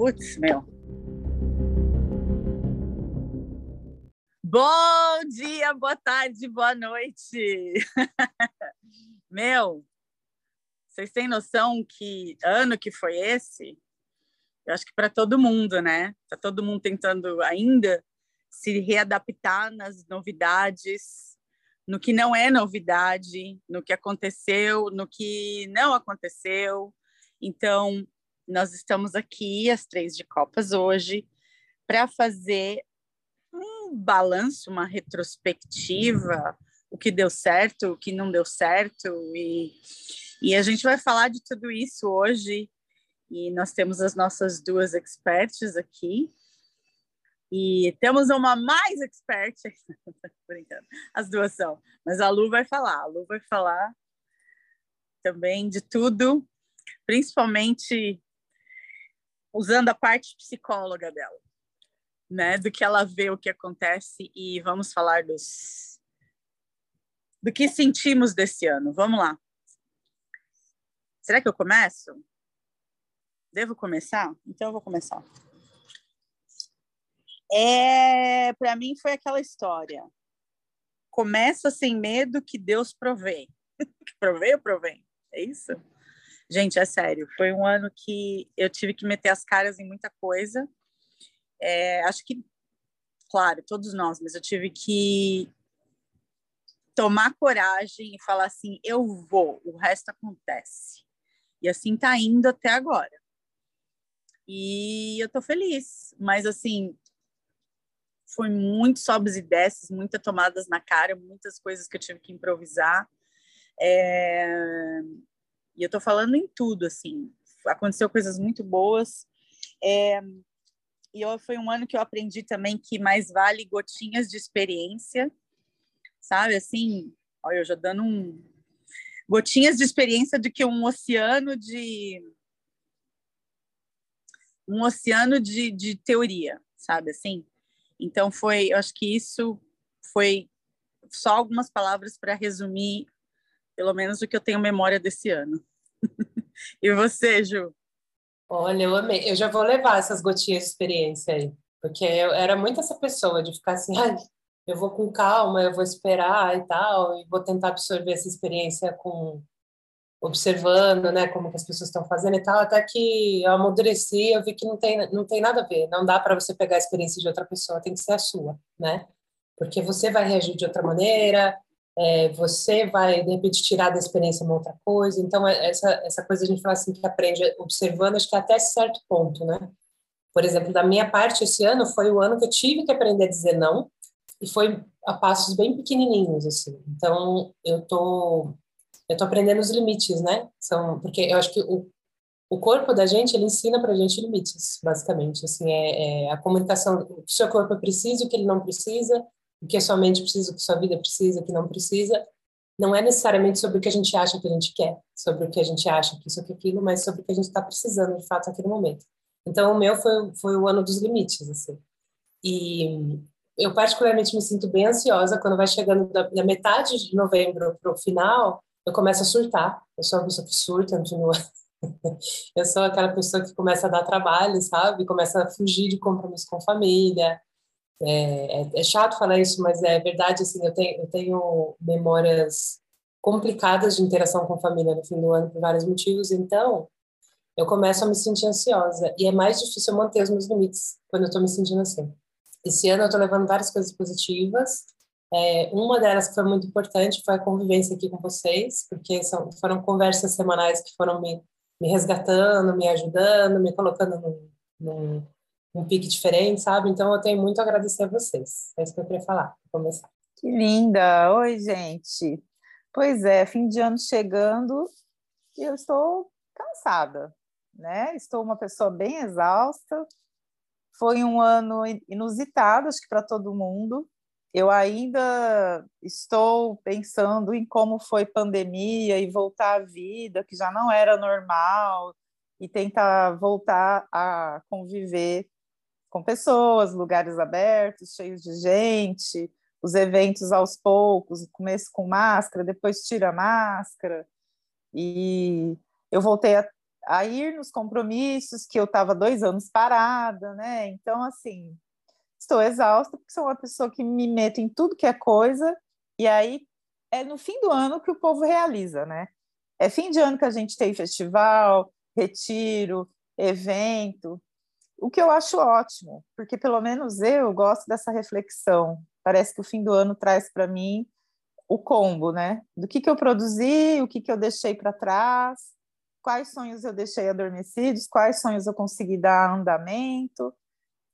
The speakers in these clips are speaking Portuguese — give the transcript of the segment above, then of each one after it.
Putz, meu. Bom dia, boa tarde, boa noite. meu, vocês têm noção que ano que foi esse? Eu acho que para todo mundo, né? Tá todo mundo tentando ainda se readaptar nas novidades, no que não é novidade, no que aconteceu, no que não aconteceu. Então, nós estamos aqui, as três de Copas, hoje, para fazer um balanço, uma retrospectiva, o que deu certo, o que não deu certo, e, e a gente vai falar de tudo isso hoje. E nós temos as nossas duas experts aqui, e temos uma mais expert, brincando, as duas são, mas a Lu vai falar, a Lu vai falar também de tudo, principalmente usando a parte psicóloga dela, né, do que ela vê o que acontece e vamos falar dos do que sentimos desse ano. Vamos lá. Será que eu começo? Devo começar? Então eu vou começar. É, para mim foi aquela história. Começa sem medo que Deus provém. provém ou provém? É isso? Gente, é sério. Foi um ano que eu tive que meter as caras em muita coisa. É, acho que, claro, todos nós, mas eu tive que tomar coragem e falar assim: eu vou, o resto acontece. E assim tá indo até agora. E eu tô feliz, mas assim, foi muito sobes e desces, muitas tomadas na cara, muitas coisas que eu tive que improvisar. É... E eu estou falando em tudo, assim. Aconteceu coisas muito boas. É... E eu, foi um ano que eu aprendi também que mais vale gotinhas de experiência, sabe? Assim, olha, eu já dando um... Gotinhas de experiência de que um oceano de... Um oceano de, de teoria, sabe? Assim, então foi, eu acho que isso foi só algumas palavras para resumir, pelo menos o que eu tenho memória desse ano. E você, Ju? Olha, eu amei. Eu já vou levar essas gotinhas de experiência aí, porque eu era muito essa pessoa de ficar assim, eu vou com calma, eu vou esperar e tal, e vou tentar absorver essa experiência com observando, né, como que as pessoas estão fazendo e tal, até que eu amadureci, eu vi que não tem, não tem nada a ver, não dá para você pegar a experiência de outra pessoa, tem que ser a sua, né? Porque você vai reagir de outra maneira, é, você vai, de repente, tirar da experiência uma outra coisa, então é, essa, essa coisa a gente fala assim, que aprende observando, acho que até certo ponto, né? Por exemplo, da minha parte, esse ano foi o ano que eu tive que aprender a dizer não, e foi a passos bem pequenininhos, assim. Então, eu tô eu estou aprendendo os limites, né? São porque eu acho que o, o corpo da gente ele ensina para a gente limites, basicamente. Assim é, é, a comunicação, o que o seu corpo precisa, o que ele não precisa, o que a sua mente precisa, o que a sua vida precisa, o que não precisa. Não é necessariamente sobre o que a gente acha que a gente quer, sobre o que a gente acha que isso que aquilo, mas sobre o que a gente está precisando de fato naquele momento. Então o meu foi foi o ano dos limites, assim. E eu particularmente me sinto bem ansiosa quando vai chegando da, da metade de novembro para o final eu começo a surtar. Eu sou uma pessoa que surta, continua. eu sou aquela pessoa que começa a dar trabalho, sabe? Começa a fugir de compromisso com família. É, é, é chato falar isso, mas é verdade. Assim, eu tenho, eu tenho memórias complicadas de interação com família no fim do ano por vários motivos. Então, eu começo a me sentir ansiosa e é mais difícil manter os meus limites quando eu estou me sentindo assim. Esse ano eu estou levando várias coisas positivas é, uma delas que foi muito importante foi a convivência aqui com vocês, porque são, foram conversas semanais que foram me, me resgatando, me ajudando, me colocando num, num, num pique diferente, sabe? Então eu tenho muito a agradecer a vocês. É isso que eu queria falar, começar. Que linda! Oi, gente! Pois é, fim de ano chegando e eu estou cansada, né? Estou uma pessoa bem exausta. Foi um ano inusitado, acho que para todo mundo eu ainda estou pensando em como foi pandemia e voltar à vida, que já não era normal, e tentar voltar a conviver com pessoas, lugares abertos, cheios de gente, os eventos aos poucos, começo com máscara, depois tira a máscara. E eu voltei a, a ir nos compromissos, que eu estava dois anos parada, né? Então, assim, estou exausta, porque sou uma pessoa que me meto em tudo que é coisa, e aí é no fim do ano que o povo realiza, né? É fim de ano que a gente tem festival, retiro, evento, o que eu acho ótimo, porque pelo menos eu gosto dessa reflexão. Parece que o fim do ano traz para mim o combo, né? Do que, que eu produzi, o que, que eu deixei para trás, quais sonhos eu deixei adormecidos, quais sonhos eu consegui dar andamento.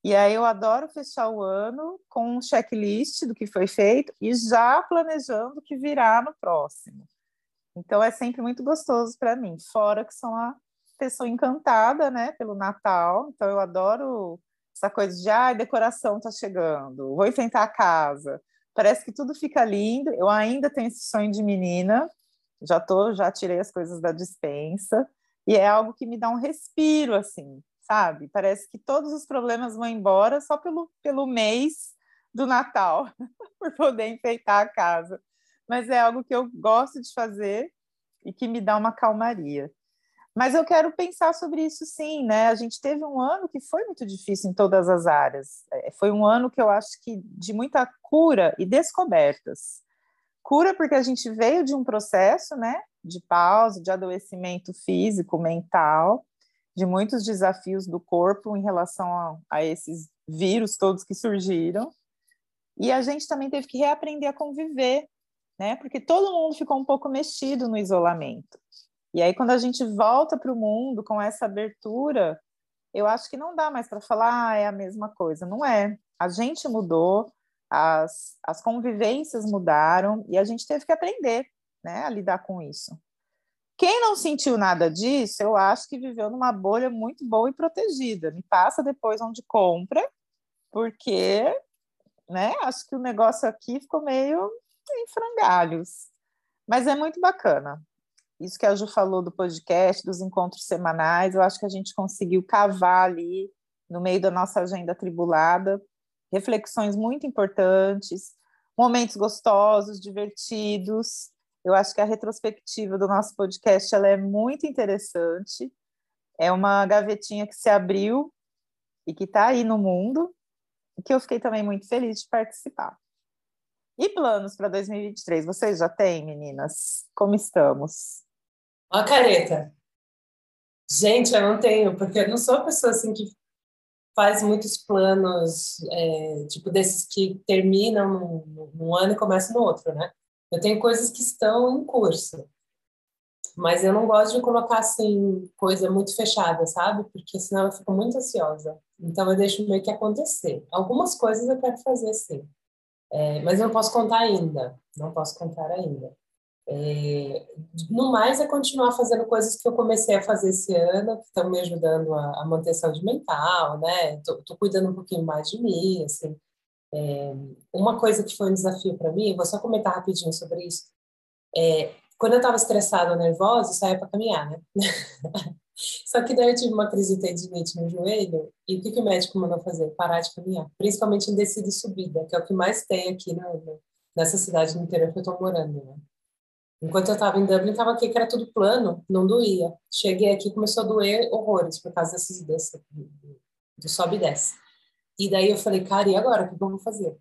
E aí eu adoro fechar o ano com um checklist do que foi feito e já planejando o que virá no próximo. Então é sempre muito gostoso para mim, fora que sou uma pessoa encantada, né, pelo Natal. Então eu adoro essa coisa de ah, decoração está chegando, vou enfrentar a casa. Parece que tudo fica lindo. Eu ainda tenho esse sonho de menina, já tô, já tirei as coisas da dispensa e é algo que me dá um respiro assim, sabe? Parece que todos os problemas vão embora só pelo pelo mês do Natal, por poder enfeitar a casa. Mas é algo que eu gosto de fazer e que me dá uma calmaria. Mas eu quero pensar sobre isso sim, né? A gente teve um ano que foi muito difícil em todas as áreas. É, foi um ano que eu acho que de muita cura e descobertas. Cura porque a gente veio de um processo, né, de pausa, de adoecimento físico, mental, de muitos desafios do corpo em relação a, a esses vírus todos que surgiram. E a gente também teve que reaprender a conviver, né? Porque todo mundo ficou um pouco mexido no isolamento. E aí, quando a gente volta para o mundo com essa abertura, eu acho que não dá mais para falar, ah, é a mesma coisa. Não é. A gente mudou, as, as convivências mudaram e a gente teve que aprender né, a lidar com isso. Quem não sentiu nada disso, eu acho que viveu numa bolha muito boa e protegida. Me passa depois onde compra, porque né, acho que o negócio aqui ficou meio em frangalhos. Mas é muito bacana. Isso que a Ju falou do podcast, dos encontros semanais, eu acho que a gente conseguiu cavar ali no meio da nossa agenda tribulada reflexões muito importantes, momentos gostosos, divertidos. Eu acho que a retrospectiva do nosso podcast ela é muito interessante. É uma gavetinha que se abriu e que está aí no mundo, e que eu fiquei também muito feliz de participar. E planos para 2023? Vocês já têm, meninas? Como estamos? Ó, careta. Gente, eu não tenho, porque eu não sou a pessoa assim que faz muitos planos, é, tipo, desses que terminam num, num, ano e começam no outro, né? Eu tenho coisas que estão em curso, mas eu não gosto de colocar, assim, coisa muito fechada, sabe? Porque senão eu fico muito ansiosa. Então eu deixo meio que acontecer. Algumas coisas eu quero fazer, sim. É, mas não posso contar ainda. Não posso contar ainda. É, no mais, é continuar fazendo coisas que eu comecei a fazer esse ano, que estão me ajudando a, a manter saúde mental, né? Tô, tô, cuidando um pouquinho mais de mim, assim. É, uma coisa que foi um desafio para mim, vou só comentar rapidinho sobre isso. É, quando eu estava estressada ou nervosa, eu saía para caminhar, né? Só que daí eu tive uma crise de tendinite no joelho, e o que, que o médico mandou fazer? Parar de caminhar, principalmente em descida e subida, que é o que mais tem aqui nessa cidade no interior que eu estou morando, né? Enquanto eu estava em Dublin, estava aqui que era tudo plano, não doía. Cheguei aqui começou a doer horrores por causa desses, desse, do sobe e desce. E daí eu falei, cara, e agora? O que vou fazer?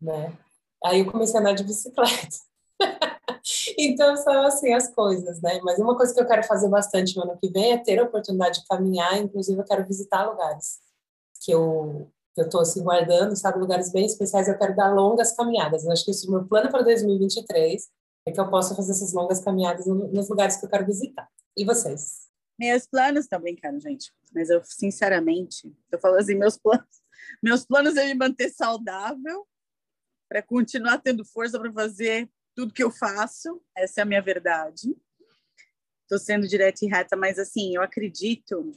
Né? Aí eu comecei a andar de bicicleta. então são assim as coisas, né? Mas uma coisa que eu quero fazer bastante no ano que vem é ter a oportunidade de caminhar, inclusive eu quero visitar lugares que eu estou assim guardando, sabe, lugares bem especiais, eu quero dar longas caminhadas. Eu acho que esse é o meu plano para 2023 é que eu possa fazer essas longas caminhadas nos lugares que eu quero visitar. E vocês? Meus planos também, cara, gente. Mas eu, sinceramente, eu falo assim, meus planos, meus planos é me manter saudável para continuar tendo força para fazer tudo que eu faço. Essa é a minha verdade. Estou sendo direta e reta, mas assim, eu acredito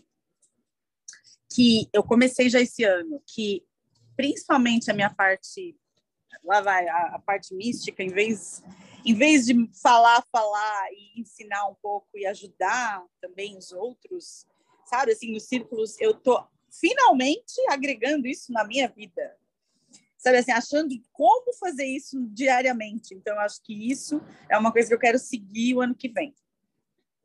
que eu comecei já esse ano, que principalmente a minha parte, lá vai, a, a parte mística, em vez em vez de falar, falar e ensinar um pouco e ajudar também os outros, sabe, assim, nos círculos, eu tô finalmente agregando isso na minha vida. Sabe assim, achando como fazer isso diariamente. Então, eu acho que isso é uma coisa que eu quero seguir o ano que vem.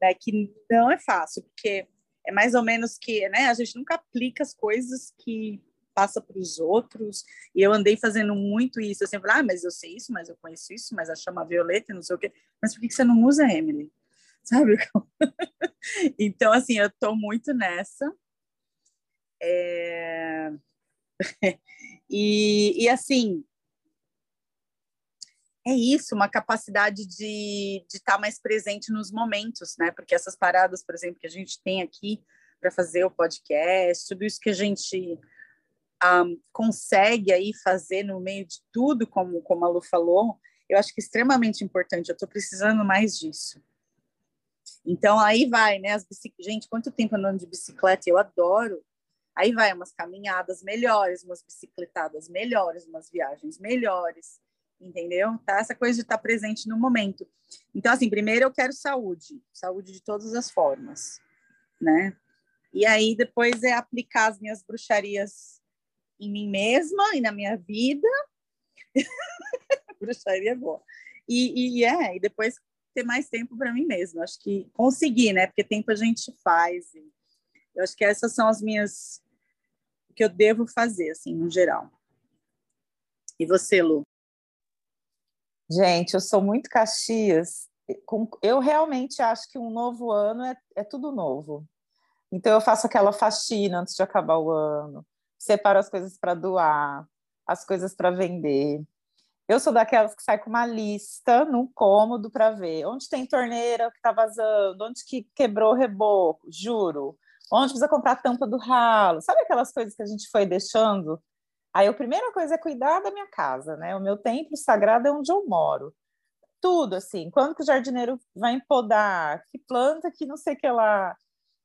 Né? Que não é fácil, porque é mais ou menos que, né? A gente nunca aplica as coisas que passa para os outros. E eu andei fazendo muito isso. Eu sempre, ah, mas eu sei isso, mas eu conheço isso, mas a chama violeta, não sei o quê. Mas por que você não usa, Emily? Sabe? então, assim, eu tô muito nessa. É... e, e, assim, é isso, uma capacidade de estar tá mais presente nos momentos, né? Porque essas paradas, por exemplo, que a gente tem aqui para fazer o podcast, tudo isso que a gente um, consegue aí fazer no meio de tudo, como, como a Lu falou, eu acho que é extremamente importante. Eu estou precisando mais disso. Então, aí vai, né? As bicic... Gente, quanto tempo andando de bicicleta? Eu adoro. Aí vai umas caminhadas melhores, umas bicicletadas melhores, umas viagens melhores, entendeu? Tá? Essa coisa de estar presente no momento. Então, assim, primeiro eu quero saúde, saúde de todas as formas, né? E aí depois é aplicar as minhas bruxarias em mim mesma e na minha vida. Bruxaria é boa. E, e, é, e depois ter mais tempo para mim mesma. Acho que conseguir, né? Porque tempo a gente faz. eu acho que essas são as minhas que eu devo fazer, assim, no geral. E você, Lu? Gente, eu sou muito Caxias. Eu realmente acho que um novo ano é, é tudo novo. Então, eu faço aquela faxina antes de acabar o ano separo as coisas para doar, as coisas para vender. Eu sou daquelas que sai com uma lista no cômodo para ver onde tem torneira que está vazando, onde que quebrou o reboco, juro, onde precisa comprar a tampa do ralo. Sabe aquelas coisas que a gente foi deixando? Aí a primeira coisa é cuidar da minha casa, né? O meu templo sagrado é onde eu moro. Tudo assim, quando que o jardineiro vai empodar, que planta que não sei que lá.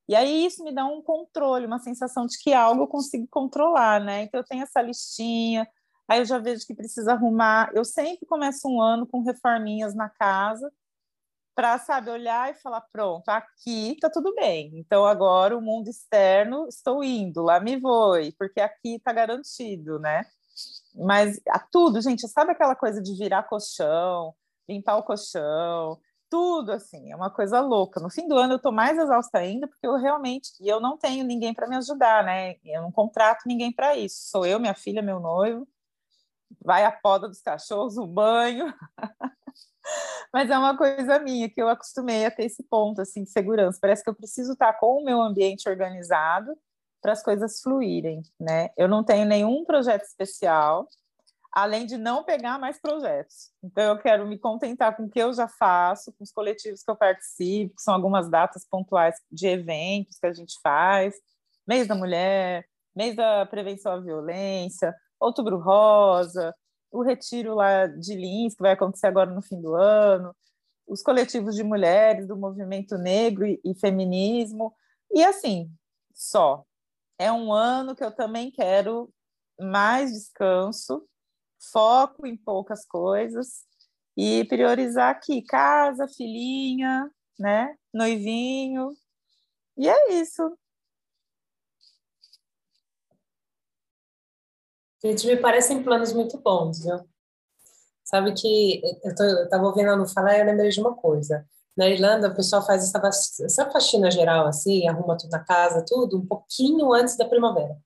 E aí isso me dá um controle, uma sensação de que algo eu consigo controlar, né? Então eu tenho essa listinha, aí eu já vejo que precisa arrumar. Eu sempre começo um ano com reforminhas na casa, para, sabe, olhar e falar: pronto, aqui tá tudo bem. Então agora o mundo externo, estou indo, lá me vou, porque aqui está garantido, né? Mas a tudo, gente, sabe aquela coisa de virar colchão, limpar o colchão, tudo assim, é uma coisa louca. No fim do ano eu estou mais exausta ainda porque eu realmente e eu não tenho ninguém para me ajudar, né? Eu não contrato ninguém para isso. Sou eu, minha filha, meu noivo. Vai a poda dos cachorros, o banho. Mas é uma coisa minha que eu acostumei a ter esse ponto assim de segurança. Parece que eu preciso estar com o meu ambiente organizado para as coisas fluírem, né? Eu não tenho nenhum projeto especial além de não pegar mais projetos. Então, eu quero me contentar com o que eu já faço, com os coletivos que eu participo, que são algumas datas pontuais de eventos que a gente faz, mês da mulher, mês da prevenção à violência, outubro rosa, o retiro lá de Lins, que vai acontecer agora no fim do ano, os coletivos de mulheres do movimento negro e, e feminismo, e assim, só. É um ano que eu também quero mais descanso, foco em poucas coisas e priorizar aqui casa, filhinha, né, noivinho. E é isso. Gente, me parecem planos muito bons, viu? Sabe que eu, tô, eu tava ouvindo a Lu falar e eu lembrei de uma coisa. Na Irlanda, o pessoal faz essa, essa faxina geral, assim, arruma tudo na casa, tudo, um pouquinho antes da primavera.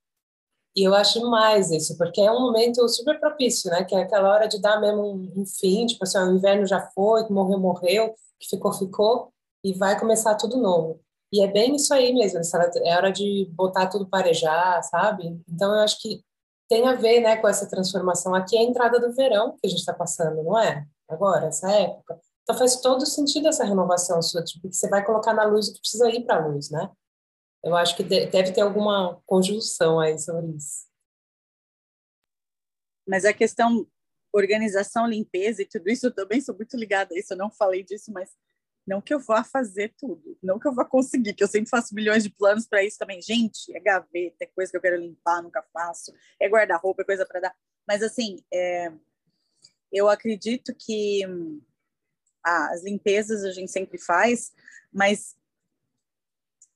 E eu acho mais isso, porque é um momento super propício, né? Que é aquela hora de dar mesmo um, fim, tipo assim, o inverno já foi, que morreu, morreu, que ficou, ficou, e vai começar tudo novo. E é bem isso aí mesmo, é hora de botar tudo parejar, sabe? Então eu acho que tem a ver, né, com essa transformação. Aqui é a entrada do verão que a gente está passando, não é? Agora, essa época. Então faz todo sentido essa renovação sua, tipo, que você vai colocar na luz o que precisa ir para a luz, né? Eu acho que deve ter alguma conjunção aí sobre isso. Mas a questão organização, limpeza e tudo isso, eu também sou muito ligada a isso. Eu não falei disso, mas não que eu vá fazer tudo, não que eu vá conseguir, que eu sempre faço milhões de planos para isso também. Gente, é gaveta, é coisa que eu quero limpar, nunca faço, é guarda-roupa, é coisa para dar. Mas, assim, é, eu acredito que ah, as limpezas a gente sempre faz, mas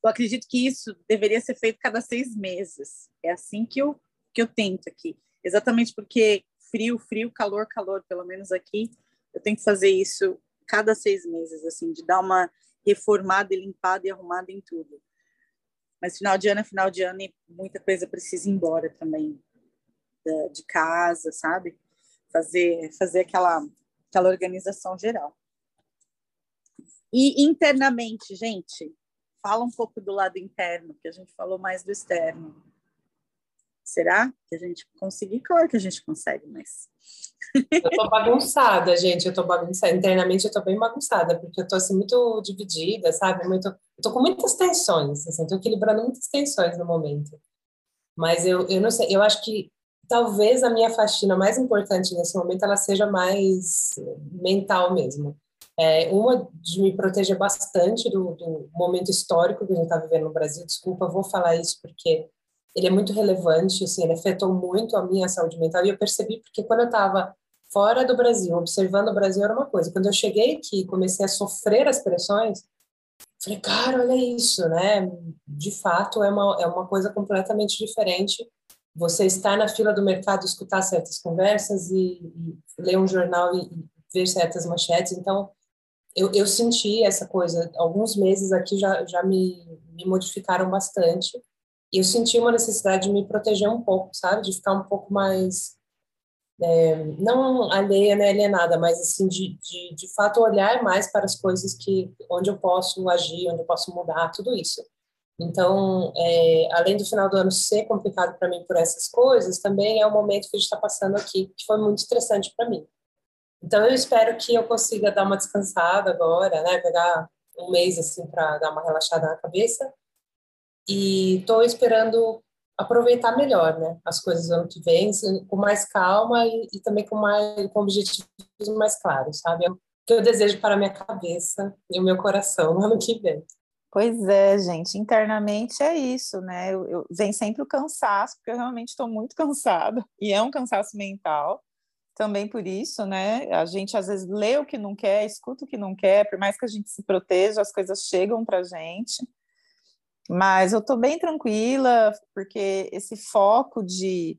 eu acredito que isso deveria ser feito cada seis meses. É assim que eu, que eu tento aqui. Exatamente porque frio, frio, calor, calor, pelo menos aqui, eu tento fazer isso cada seis meses, assim, de dar uma reformada e limpada e arrumada em tudo. Mas final de ano é final de ano e muita coisa precisa ir embora também de casa, sabe? Fazer, fazer aquela, aquela organização geral. E internamente, gente, fala um pouco do lado interno, que a gente falou mais do externo. Será que a gente conseguir? Claro que a gente consegue, mas. Eu tô bagunçada, gente. Eu tô bagunçada. Internamente eu tô bem bagunçada, porque eu tô assim muito dividida, sabe? Muito... Eu tô com muitas tensões, assim, tô equilibrando muitas tensões no momento. Mas eu, eu não sei, eu acho que talvez a minha faxina mais importante nesse momento ela seja mais mental mesmo. É, uma de me proteger bastante do, do momento histórico que a gente está vivendo no Brasil. Desculpa, vou falar isso porque ele é muito relevante, assim, ele afetou muito a minha saúde mental e eu percebi porque quando eu estava fora do Brasil, observando o Brasil era uma coisa. Quando eu cheguei aqui, comecei a sofrer as pressões, falei, cara, olha isso, né? De fato, é uma, é uma coisa completamente diferente. Você estar na fila do mercado, escutar certas conversas e, e ler um jornal e, e, ver certas manchetes. Então, eu, eu senti essa coisa. Alguns meses aqui já, já me, me modificaram bastante. E eu senti uma necessidade de me proteger um pouco, sabe? De ficar um pouco mais. É, não alheia, né, alienada, mas assim, de, de, de fato olhar mais para as coisas que, onde eu posso agir, onde eu posso mudar, tudo isso. Então, é, além do final do ano ser complicado para mim por essas coisas, também é o momento que a gente está passando aqui, que foi muito estressante para mim. Então, eu espero que eu consiga dar uma descansada agora, né, pegar um mês assim para dar uma relaxada na cabeça e estou esperando aproveitar melhor, né, as coisas do ano que vem, com mais calma e, e também com mais com objetivos mais claros, sabe? É o que eu desejo para a minha cabeça e o meu coração no ano que vem. Pois é, gente, internamente é isso, né? Eu, eu, vem sempre o cansaço, porque eu realmente estou muito cansada, e é um cansaço mental, também por isso, né? A gente às vezes lê o que não quer, escuta o que não quer, por mais que a gente se proteja, as coisas chegam para a gente. Mas eu estou bem tranquila, porque esse foco de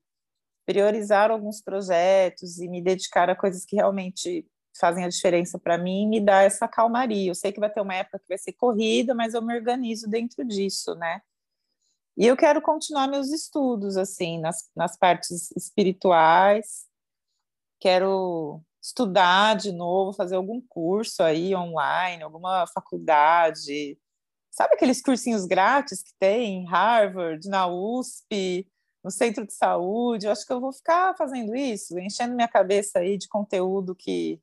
priorizar alguns projetos e me dedicar a coisas que realmente fazem a diferença para mim me dá essa calmaria. Eu sei que vai ter uma época que vai ser corrida, mas eu me organizo dentro disso, né? E eu quero continuar meus estudos, assim, nas, nas partes espirituais. Quero estudar de novo, fazer algum curso aí online, alguma faculdade, Sabe aqueles cursinhos grátis que tem em Harvard, na USP, no centro de saúde? Eu acho que eu vou ficar fazendo isso, enchendo minha cabeça aí de conteúdo que,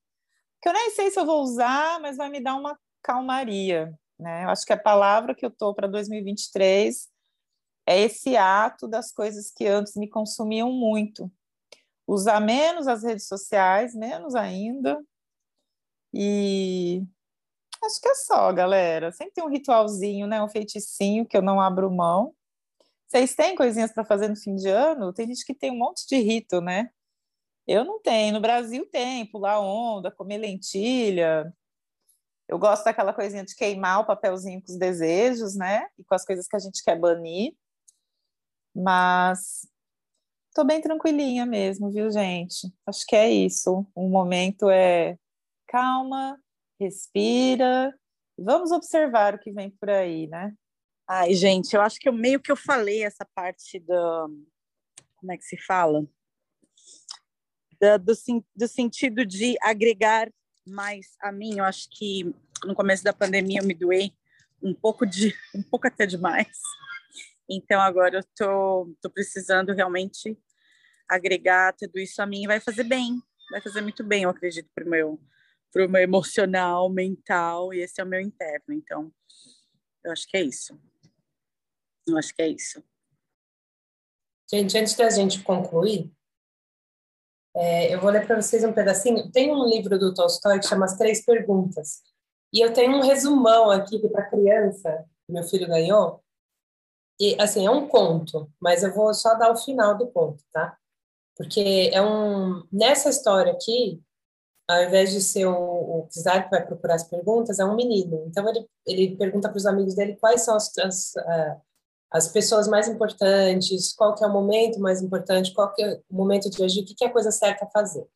que eu nem sei se eu vou usar, mas vai me dar uma calmaria. Né? Eu acho que a palavra que eu estou para 2023 é esse ato das coisas que antes me consumiam muito. Usar menos as redes sociais, menos ainda, e Acho que é só, galera. Sempre tem um ritualzinho, né? Um feiticinho que eu não abro mão. Vocês têm coisinhas para fazer no fim de ano? Tem gente que tem um monte de rito, né? Eu não tenho. No Brasil tem, pular onda, comer lentilha. Eu gosto daquela coisinha de queimar o papelzinho com os desejos, né? E com as coisas que a gente quer banir. Mas tô bem tranquilinha mesmo, viu, gente? Acho que é isso. O momento é calma, respira, vamos observar o que vem por aí, né? Ai, gente, eu acho que eu meio que eu falei essa parte do como é que se fala? Da, do, do sentido de agregar mais a mim. Eu acho que no começo da pandemia eu me doei um pouco de um pouco até demais. Então agora eu tô, tô precisando realmente agregar tudo isso a mim vai fazer bem, vai fazer muito bem, eu acredito, para o meu para o meu emocional, mental, e esse é o meu interno. Então, eu acho que é isso. Eu acho que é isso. Gente, antes da gente concluir, é, eu vou ler para vocês um pedacinho. Tem um livro do Tolstói que chama As Três Perguntas. E eu tenho um resumão aqui para criança, que meu filho ganhou. E, assim, é um conto, mas eu vou só dar o final do conto, tá? Porque é um... Nessa história aqui, ao invés de ser o, o czar que vai procurar as perguntas, é um menino. Então, ele, ele pergunta para os amigos dele quais são as, as, as pessoas mais importantes, qual que é o momento mais importante, qual que é o momento de agir, o que, que é a coisa certa a fazer.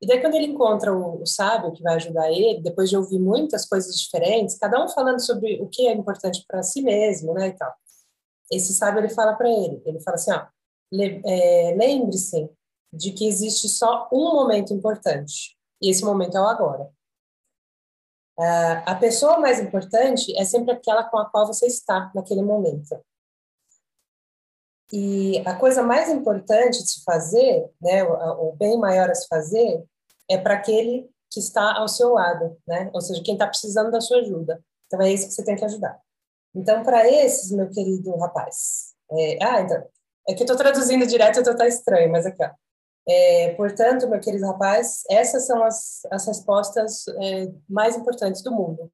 E daí, quando ele encontra o, o sábio que vai ajudar ele, depois de ouvir muitas coisas diferentes, cada um falando sobre o que é importante para si mesmo, né, e tal. esse sábio ele fala para ele, ele fala assim, ó, é, lembre-se de que existe só um momento importante e esse momento é o agora. Uh, a pessoa mais importante é sempre aquela com a qual você está naquele momento. E a coisa mais importante de se fazer, né, o, o bem maior a se fazer, é para aquele que está ao seu lado, né? Ou seja, quem está precisando da sua ajuda. Então é isso que você tem que ajudar. Então, para esses, meu querido rapaz, é, ah, então, é que estou traduzindo direto, então está estranho, mas aqui, ó. É, portanto, meu querido rapaz, essas são as, as respostas é, mais importantes do mundo.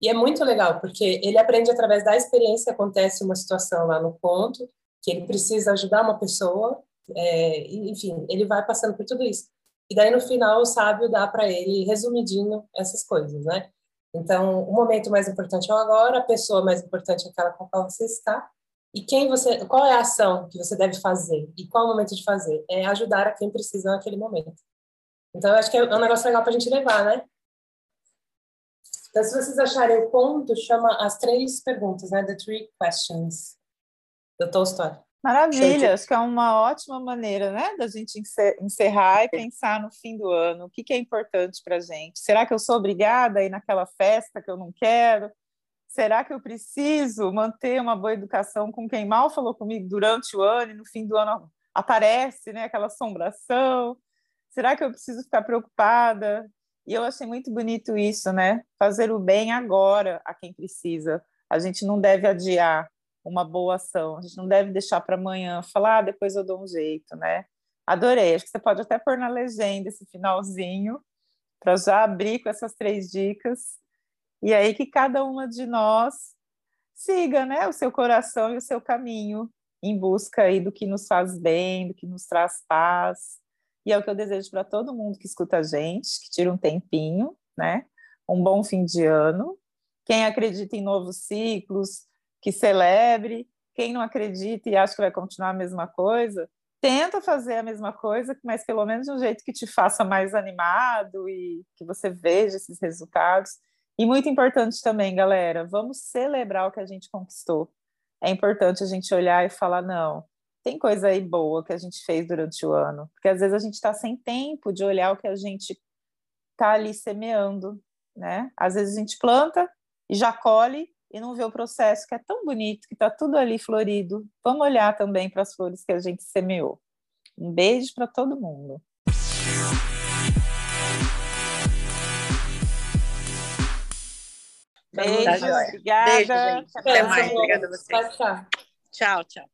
E é muito legal, porque ele aprende através da experiência. Acontece uma situação lá no ponto, que ele precisa ajudar uma pessoa, é, enfim, ele vai passando por tudo isso. E daí, no final, o sábio dá para ele, resumidinho, essas coisas, né? Então, o momento mais importante é o agora, a pessoa mais importante é aquela com a qual você está, e quem você, qual é a ação que você deve fazer e qual é o momento de fazer? É ajudar a quem precisa naquele momento. Então, eu acho que é um negócio legal para a gente levar, né? Então, se vocês acharem o ponto, chama as três perguntas, né? The three questions do Tolstói. Maravilha, acho que é uma ótima maneira, né, da gente encerrar e pensar no fim do ano. O que, que é importante para a gente? Será que eu sou obrigada a ir naquela festa que eu não quero? Será que eu preciso manter uma boa educação com quem mal falou comigo durante o ano e no fim do ano aparece né, aquela assombração? Será que eu preciso ficar preocupada? E eu achei muito bonito isso, né? Fazer o bem agora a quem precisa. A gente não deve adiar uma boa ação, a gente não deve deixar para amanhã, falar, ah, depois eu dou um jeito, né? Adorei. Acho que você pode até pôr na legenda esse finalzinho para já abrir com essas três dicas e aí que cada uma de nós siga, né, o seu coração e o seu caminho em busca aí do que nos faz bem, do que nos traz paz. E é o que eu desejo para todo mundo que escuta a gente, que tira um tempinho, né? Um bom fim de ano. Quem acredita em novos ciclos, que celebre. Quem não acredita e acha que vai continuar a mesma coisa, tenta fazer a mesma coisa, mas pelo menos de um jeito que te faça mais animado e que você veja esses resultados. E muito importante também, galera, vamos celebrar o que a gente conquistou. É importante a gente olhar e falar, não, tem coisa aí boa que a gente fez durante o ano. Porque às vezes a gente está sem tempo de olhar o que a gente está ali semeando, né? Às vezes a gente planta e já colhe e não vê o processo que é tão bonito, que está tudo ali florido. Vamos olhar também para as flores que a gente semeou. Um beijo para todo mundo. Beijo, obrigada. Beijo, gente. Até mais. Obrigada a vocês. Tchau, tchau. Tchau, tchau.